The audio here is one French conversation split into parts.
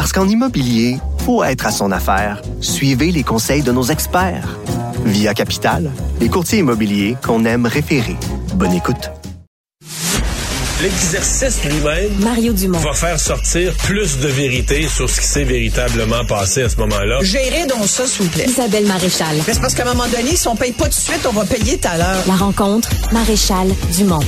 Parce qu'en immobilier, faut être à son affaire. Suivez les conseils de nos experts. Via Capital, les courtiers immobiliers qu'on aime référer. Bonne écoute. L'exercice lui-même Mario Dumont. va faire sortir plus de vérité sur ce qui s'est véritablement passé à ce moment-là. Gérez donc ça, s'il vous plaît. Isabelle Maréchal. Mais C'est parce qu'à un moment donné, si on paye pas tout de suite, on va payer tout à l'heure. La rencontre, Maréchal Dumont.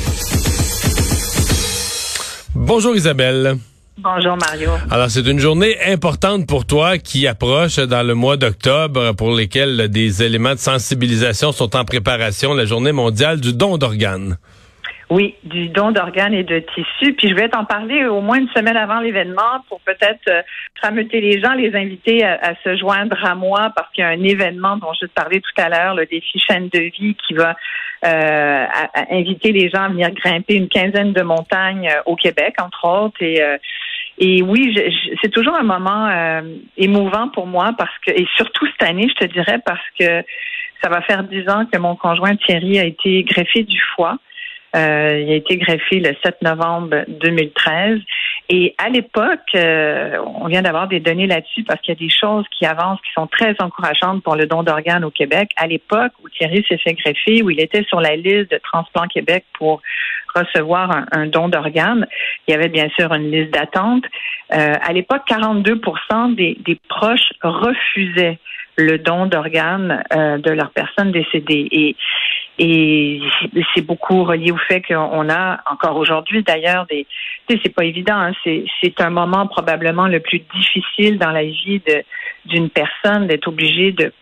Bonjour Isabelle. Bonjour Mario. Alors c'est une journée importante pour toi qui approche dans le mois d'octobre pour lesquels des éléments de sensibilisation sont en préparation, la journée mondiale du don d'organes. Oui, du don d'organes et de tissus. Puis je vais t'en parler au moins une semaine avant l'événement pour peut-être euh, rameuter les gens, les inviter à, à se joindre à moi parce qu'il y a un événement dont je te parlais tout à l'heure, le défi chaîne de vie qui va euh, à- à inviter les gens à venir grimper une quinzaine de montagnes euh, au Québec, entre autres. Et, euh, et oui, c'est toujours un moment euh, émouvant pour moi parce que, et surtout cette année, je te dirais, parce que ça va faire dix ans que mon conjoint Thierry a été greffé du foie. Euh, il a été greffé le 7 novembre 2013. Et à l'époque, euh, on vient d'avoir des données là-dessus parce qu'il y a des choses qui avancent qui sont très encourageantes pour le don d'organes au Québec. À l'époque où Thierry s'est fait greffer, où il était sur la liste de Transplant Québec pour recevoir un, don d'organes, il y avait bien sûr une liste d'attente. Euh, à l'époque, 42 des, des proches refusaient le don d'organes euh, de leur personne décédée. Et, et c'est beaucoup relié au fait qu'on a encore aujourd'hui d'ailleurs des tu sais, c'est pas évident hein, c'est c'est un moment probablement le plus difficile dans la vie d'une personne d'être obligé de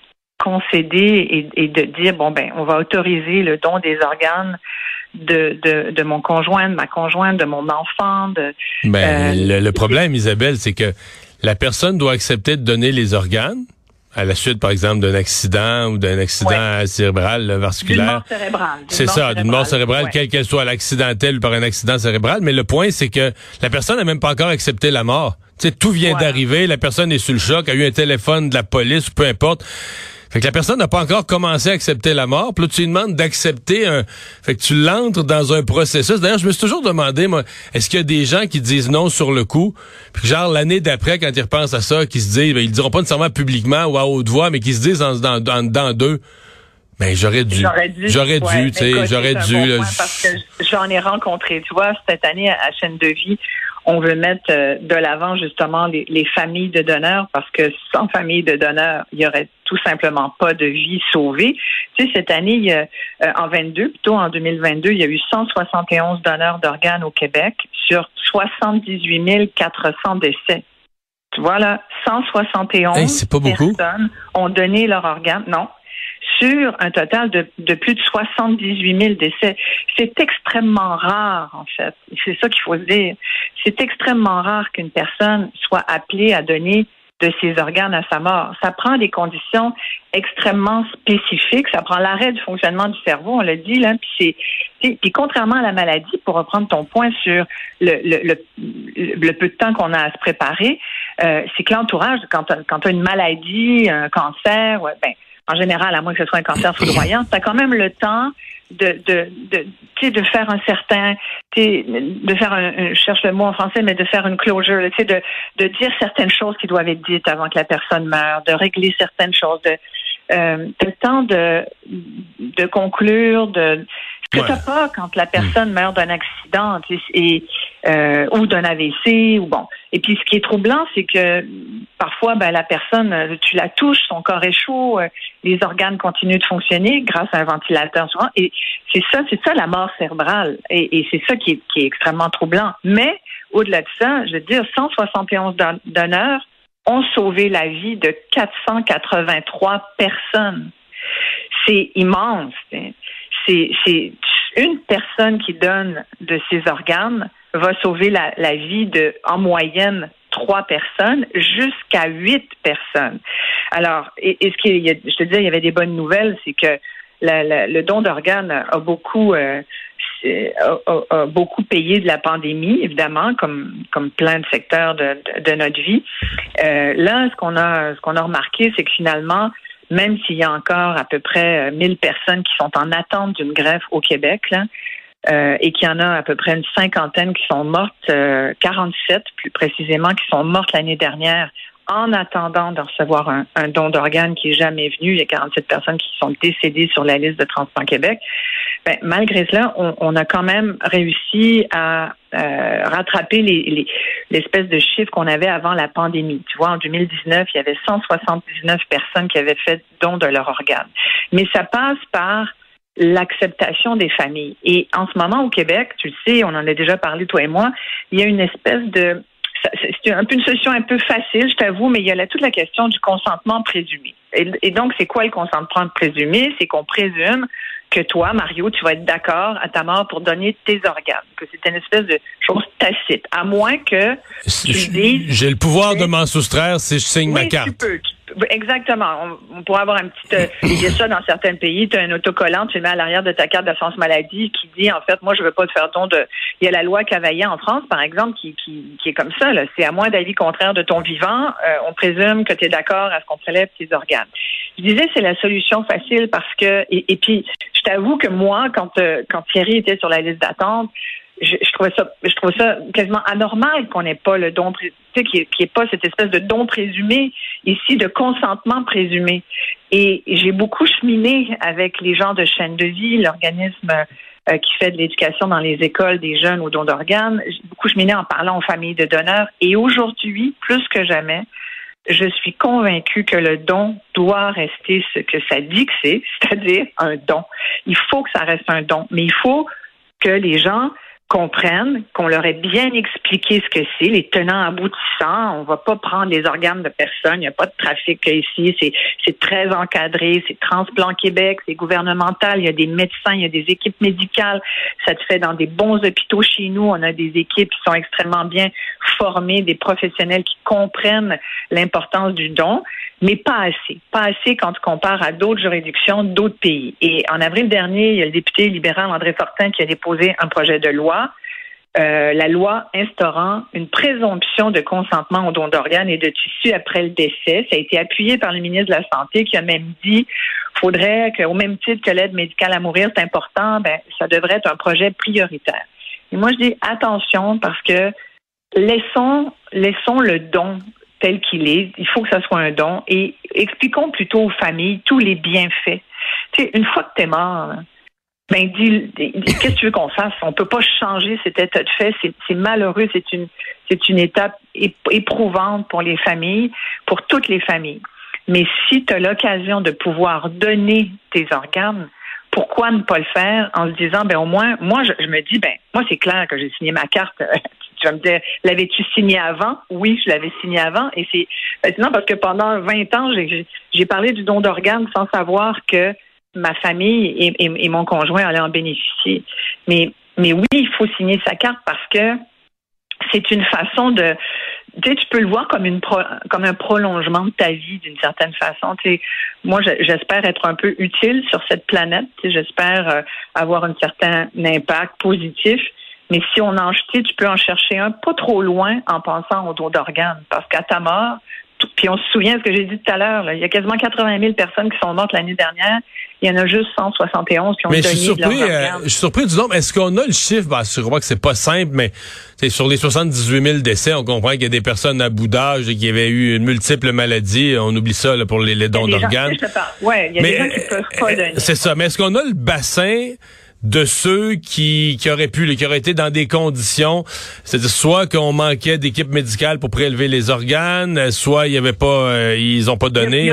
concéder et, et de dire bon ben on va autoriser le don des organes de, de, de mon conjoint, de ma conjointe, de mon enfant, de Ben, Euh, le, le problème, Isabelle, c'est que la personne doit accepter de donner les organes à la suite, par exemple, d'un accident ou d'un accident cérébral vasculaire. mort cérébrale. d'une C'est ça, d'une mort cérébrale, ouais. quelle qu'elle soit, l'accidentel ou par un accident cérébral. Mais le point, c'est que la personne n'a même pas encore accepté la mort. Tu sais, tout vient d'arriver, la personne est sous le choc, a eu un téléphone de la police, peu importe. Fait que la personne n'a pas encore commencé à accepter la mort. Puis là, tu lui demandes d'accepter un... Fait que tu l'entres dans un processus. D'ailleurs, je me suis toujours demandé, moi, est-ce qu'il y a des gens qui disent non sur le coup? Puis genre, l'année d'après, quand ils repensent à ça, qui se disent, ben, ils le diront pas nécessairement publiquement ou à haute voix, mais qui se disent en, dans, dans, dans deux, ben, j'aurais dû. J'aurais dû. Dû, tu sais, j'aurais dû. bon là, point parce que j'en ai rencontré. Tu vois, cette année à chaîne de vie, on veut mettre euh, de l'avant justement les, les familles de donneurs parce que sans famille de donneurs, il y aurait tout simplement pas de vie sauvée. Tu sais, cette année, il y a, euh, en 22, plutôt en 2022, il y a eu 171 donneurs d'organes au Québec sur 78 400 décès. Tu vois là, 171 Hey, c'est pas beaucoup. personnes ont donné leur organe. Non, sur un total de, de plus de 78 000 décès. C'est extrêmement rare, en fait. C'est ça qu'il faut se dire. C'est extrêmement rare qu'une personne soit appelée à donner de ses organes à sa mort. Ça prend des conditions extrêmement spécifiques. Ça prend l'arrêt du fonctionnement du cerveau, on l'a dit là. Puis puis contrairement à la maladie, pour reprendre ton point sur le, le, le, le peu de temps qu'on a à se préparer, euh, c'est que l'entourage, quand tu as une maladie, un cancer, ouais, ben en général, à moins que ce soit un cancer foudroyant, tu as quand même le temps de, de, de, de faire un certain, de faire un, je cherche le mot en français, mais de faire une closure, tu sais, de, de dire certaines choses qui doivent être dites avant que la personne meure, de régler certaines choses, de, euh, le temps de, de conclure, de, que Ouais. t'as pas quand la personne meurt d'un accident, et, euh, ou d'un AVC, ou bon. Et puis, ce qui est troublant, c'est que parfois, ben, la personne, euh, tu la touches, son corps est chaud, euh, les organes continuent de fonctionner grâce à un ventilateur souvent. Et c'est ça, c'est ça la mort cérébrale. Et, et c'est ça qui est, qui est extrêmement troublant. Mais au-delà de ça, je veux dire, 171 don- donneurs ont sauvé la vie de 483 personnes. C'est immense. C'est, une personne qui donne de ses organes va sauver la, vie de, en moyenne, trois personnes jusqu'à huit personnes. Alors, et, ce qui, je te disais, il y avait des bonnes nouvelles, c'est que le don d'organes a beaucoup euh, a, beaucoup payé de la pandémie, évidemment, comme comme plein de secteurs de, de, notre vie. Euh, là, ce qu'on a ce qu'on a remarqué, c'est que finalement, même s'il y a encore à peu près 1000 personnes qui sont en attente d'une greffe au Québec, euh, et qu'il y en a à peu près une cinquantaine qui sont mortes, euh, 47 plus précisément, qui sont mortes l'année dernière en attendant de recevoir un, don d'organes qui est jamais venu. Il y a 47 personnes qui sont décédées sur la liste de Transplant Québec. Ben, malgré cela, on, a quand même réussi à euh, rattraper les, l'espèce de chiffre qu'on avait avant la pandémie. Tu vois, en 2019, il y avait 179 personnes qui avaient fait don de leur organe. Mais ça passe par l'acceptation des familles. Et en ce moment, au Québec, tu le sais, on en a déjà parlé, toi et moi, il y a une espèce de c'est un peu une solution un peu facile, je t'avoue, mais il y a là toute la question du consentement présumé. Et, donc, c'est quoi le consentement présumé? C'est qu'on présume que toi, Mario, tu vas être d'accord à ta mort pour donner tes organes, que c'est une espèce de chose tacite, à moins que tu dises... J'ai le pouvoir de m'en soustraire si je signe ma carte. Tu peux, Exactement. On, pourrait avoir un petit. Euh, il y a ça dans certains pays. Tu as un autocollant, tu le mets à l'arrière de ta carte d'assurance maladie qui dit en fait, moi, je veux pas te faire don de. Il y a la loi Cavaillant en France, par exemple, qui, qui, qui est comme ça. C'est à moins d'avis contraire de ton vivant, euh, on présume que tu es d'accord à ce qu'on prélève tes organes. Je disais, c'est la solution facile parce que. Et, puis, je t'avoue que moi, quand, euh, quand Thierry était sur la liste d'attente, je, je, trouvais ça, je trouve ça quasiment anormal qu'on n'ait pas le don, tu sais, qu'il n'y ait, pas cette espèce de don présumé ici, de consentement présumé. Et j'ai beaucoup cheminé avec les gens de chaîne de vie, l'organisme euh, qui fait de l'éducation dans les écoles des jeunes au don d'organes. J'ai beaucoup cheminé en parlant aux familles de donneurs. Et aujourd'hui, plus que jamais, je suis convaincue que le don doit rester ce que ça dit que c'est, c'est-à-dire un don. Il faut que ça reste un don, mais il faut que les gens comprennent, qu'on leur ait bien expliqué ce que c'est, les tenants aboutissants. On va pas prendre les organes de personne. Il n'y a pas de trafic ici. C'est, c'est très encadré. C'est Transplant Québec. C'est gouvernemental. Il y a des médecins. Il y a des équipes médicales. Ça se fait dans des bons hôpitaux chez nous. On a des équipes qui sont extrêmement bien formées, des professionnels qui comprennent l'importance du don, mais pas assez. Pas assez quand tu compares à d'autres juridictions, d'autres pays. Et en avril dernier, il y a le député libéral André Fortin qui a déposé un projet de loi euh, la loi instaurant une présomption de consentement au don d'organes et de tissus après le décès. Ça a été appuyé par le ministre de la Santé qui a même dit faudrait qu'au même titre que l'aide médicale à mourir, c'est important, ben, ça devrait être un projet prioritaire. Et moi, je dis attention parce que laissons, laissons le don tel qu'il est. Il faut que ça soit un don et expliquons plutôt aux familles tous les bienfaits. Tu sais, une fois que tu es mort, ben dis, qu'est-ce que tu veux qu'on fasse? On peut pas changer cet état de fait. C'est malheureux. C'est une c'est une étape éprouvante pour les familles, pour toutes les familles. Mais si tu as l'occasion de pouvoir donner tes organes, pourquoi ne pas le faire en se disant ben au moins moi je, me dis ben moi c'est clair que j'ai signé ma carte tu vas me dire l'avais-tu signé avant? Oui je l'avais signé avant et c'est sinon parce que pendant 20 ans j'ai parlé du don d'organes sans savoir que ma famille et, mon conjoint allaient en bénéficier. Mais, mais oui, il faut signer sa carte parce que c'est une façon de tu sais, tu peux le voir comme une comme un prolongement de ta vie d'une certaine façon. Moi, j'espère être un peu utile sur cette planète. J'espère euh, avoir un certain impact positif. Mais si on en tu peux en chercher un pas trop loin en pensant au dos d'organes. Parce qu'à ta mort, puis on se souvient de ce que j'ai dit tout à l'heure, il y a quasiment 80 000 personnes qui sont mortes l'année dernière. Il y en a juste 171 qui ont mais donné je suis surpris, euh, je suis surpris du nombre. Est-ce qu'on a le chiffre? Ben, sûrement que c'est pas simple, mais sur les 78 000 décès, on comprend qu'il y a des personnes à bout d'âge et qui avaient eu une multiple maladie. On oublie ça là, pour les, dons d'organes. Oui, il y a des gens qui peuvent pas euh, donner. C'est ça. Mais est-ce qu'on a le bassin de ceux qui, qui auraient pu, qui auraient été dans des conditions, c'est-à-dire soit qu'on manquait d'équipe médicale pour prélever les organes, soit il y avait pas, euh, ils ont pas donné.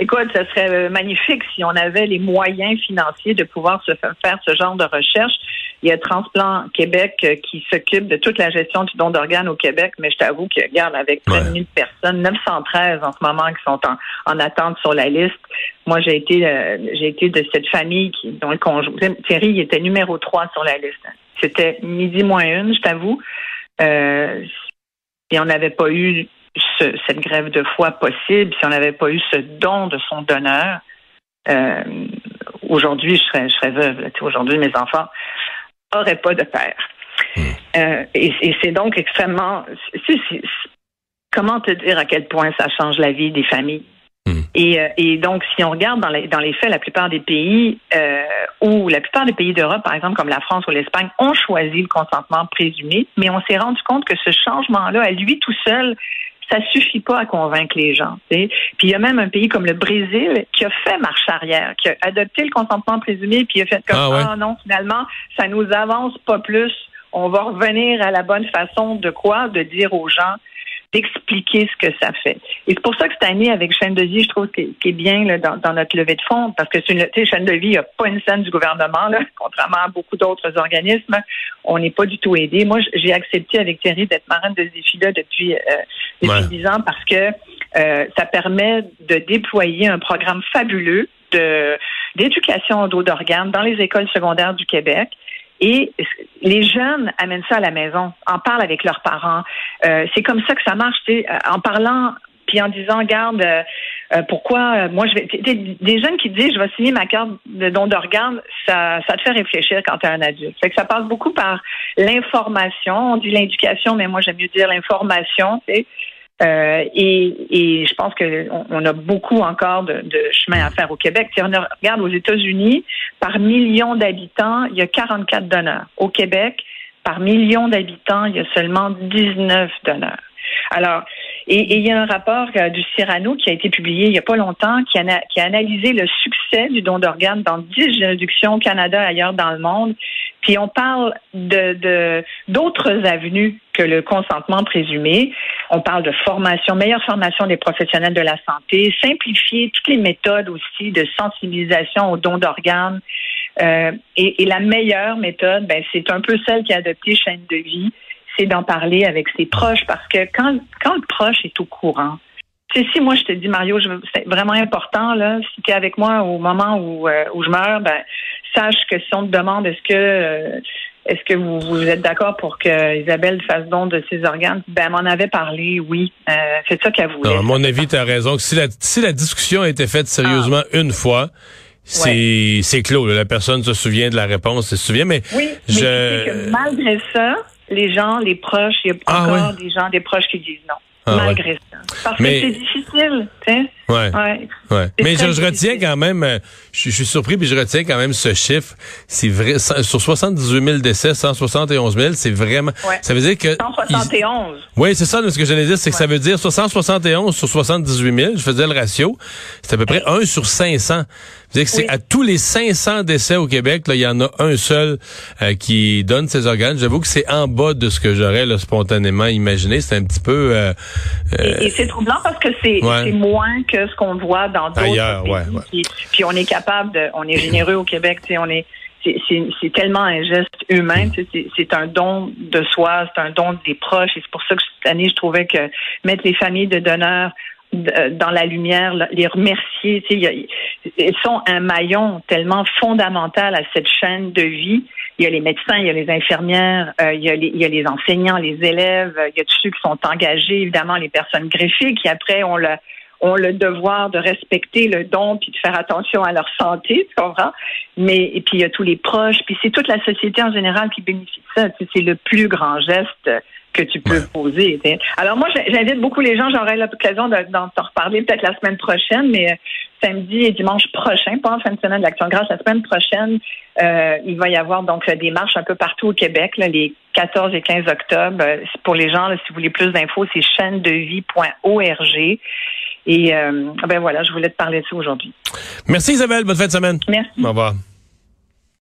écoute, ce serait euh, magnifique si on avait les moyens financiers de pouvoir se faire ce genre de recherche. Il y a Transplant Québec euh, qui s'occupe de toute la gestion du don d'organes au Québec, mais je t'avoue que, regarde, avec près de 1000 personnes, 913 en ce moment qui sont en, attente sur la liste. Moi, j'ai été, euh, j'ai été de cette famille qui, dont le conjoint, Thierry, il était numéro 3 sur la liste. C'était midi moins une, je t'avoue. Euh, si on n'avait pas eu cette grève de foie possible, si on n'avait pas eu ce don de son donneur, euh, aujourd'hui, je serais, je serais veuve. Aujourd'hui, mes enfants n'auraient pas de père. Hmm. Euh, et, c'est donc extrêmement. comment te dire à quel point ça change la vie des familles? Et, euh, et, donc, si on regarde dans les, dans les faits, la plupart des pays euh, ou la plupart des pays d'Europe, par exemple, comme la France ou l'Espagne, ont choisi le consentement présumé, mais on s'est rendu compte que ce changement-là, à lui tout seul, ça suffit pas à convaincre les gens. Puis il y a même un pays comme le Brésil qui a fait marche arrière, qui a adopté le consentement présumé, puis il a fait comme ah, ah non, finalement, ça nous avance pas plus. On va revenir à la bonne façon de quoi? De dire aux gens d'expliquer ce que ça fait. Et c'est pour ça que cette année, avec chaîne de vie, je trouve qu'il est bien là, dans, notre levée de fonds, parce que une chaîne de vie, il n'y a pas une scène du gouvernement, là, contrairement à beaucoup d'autres organismes. On n'est pas du tout aidé. Moi, j'ai accepté avec Thierry d'être marraine de ce depuis, euh, depuis 10 ans parce que euh, ça permet de déployer un programme fabuleux d'éducation au dos d'organes dans les écoles secondaires du Québec et les jeunes amènent ça à la maison, en parlent avec leurs parents. Euh, c'est comme ça que ça marche, euh, en parlant puis en disant, garde, euh, pourquoi moi je vais. Des jeunes qui disent, je vais signer ma carte de don d'organes, ça, ça te fait réfléchir quand tu es un adulte. Fait que ça passe beaucoup par l'information. On dit l'éducation, mais moi j'aime mieux dire l'information. Euh, et, je pense qu'on on a beaucoup encore de, chemin à faire au Québec. Si on regarde aux États-Unis, par million d'habitants, il y a 44 donneurs. Au Québec, par million d'habitants, il y a seulement 19 donneurs. Alors, et, il y a un rapport euh, du Cyrano qui a été publié il n'y a pas longtemps qui a, qui a analysé le succès du don d'organes dans 10 juridictions au Canada et ailleurs dans le monde. Puis on parle de d'autres avenues que le consentement présumé. On parle de formation, meilleure formation des professionnels de la santé, simplifier toutes les méthodes aussi de sensibilisation au don d'organes. Euh, et, et, la meilleure méthode, ben, c'est un peu celle qui a adopté chaîne de vie c'est d'en parler avec ses proches parce que quand, quand le proche est au courant, si moi je te dis Mario, c'est vraiment important là, si tu es avec moi au moment où, euh, où je meurs, ben sache que si on te demande est-ce que euh, est-ce que vous, vous êtes d'accord pour que Isabelle fasse don de ses organes? Ben, elle m'en avait parlé, oui. Euh, c'est ça qu'elle voulait. à mon avis, tu as raison. Si la, si la discussion a été faite sérieusement ah. une fois, c'est c'est clos. La personne se souvient de la réponse, se souvient, mais oui, je... mais que malgré ça, les gens, les proches, il y a ah, encore des gens, des proches qui disent non. Ah, malgré ça. Parce que c'est difficile, tu sais. Ouais. ouais. Mais je, retiens quand même, euh, je, suis surpris, puis je retiens quand même ce chiffre. C'est vrai, sur 78 000 décès, 171 000, c'est vraiment. Ça veut dire que. 171. oui, c'est ça, ce que j'allais dire, c'est que ça veut dire 171 sur 78 000, je faisais le ratio, c'est à peu près 1 sur 500 dire que c'est à tous les 500 décès au Québec, là, il y en a un seul euh, qui donne ses organes. J'avoue que c'est en bas de ce que j'aurais spontanément imaginé. C'est un petit peu. Euh, et, c'est troublant parce que c'est moins que ce qu'on voit dans d'autres pays. Puis, on est capable de, on est généreux au Québec. On est c'est tellement un geste humain, c'est un don de soi, c'est un don des proches, et c'est pour ça que cette année, je trouvais que mettre les familles de donneurs dans la lumière, les remercier. ils sont un maillon tellement fondamental à cette chaîne de vie. Il y a les médecins, il y a les infirmières, euh, il, y a les, il y a les enseignants, les élèves, il y a tous ceux qui sont engagés, évidemment les personnes greffées qui après ont le ont le devoir de respecter le don puis de faire attention à leur santé, tu comprends? Mais et puis il y a tous les proches, puis c'est toute la société en général qui bénéficie de ça. C'est le plus grand geste que tu peux poser. Alors moi, j'invite beaucoup les gens. J'aurai l'occasion d'en reparler peut-être la semaine prochaine, mais euh, samedi et dimanche prochain, pas en fin de semaine de l'Action grâce, la semaine prochaine, euh, il va y avoir donc des marches un peu partout au Québec, les 14 et 15 octobre. Euh, pour les gens, si vous voulez plus d'infos, c'est chaîne-de-vie.org. Et ben voilà, je voulais te parler de ça aujourd'hui. Merci Isabelle, bonne fin de semaine. Merci. Au revoir.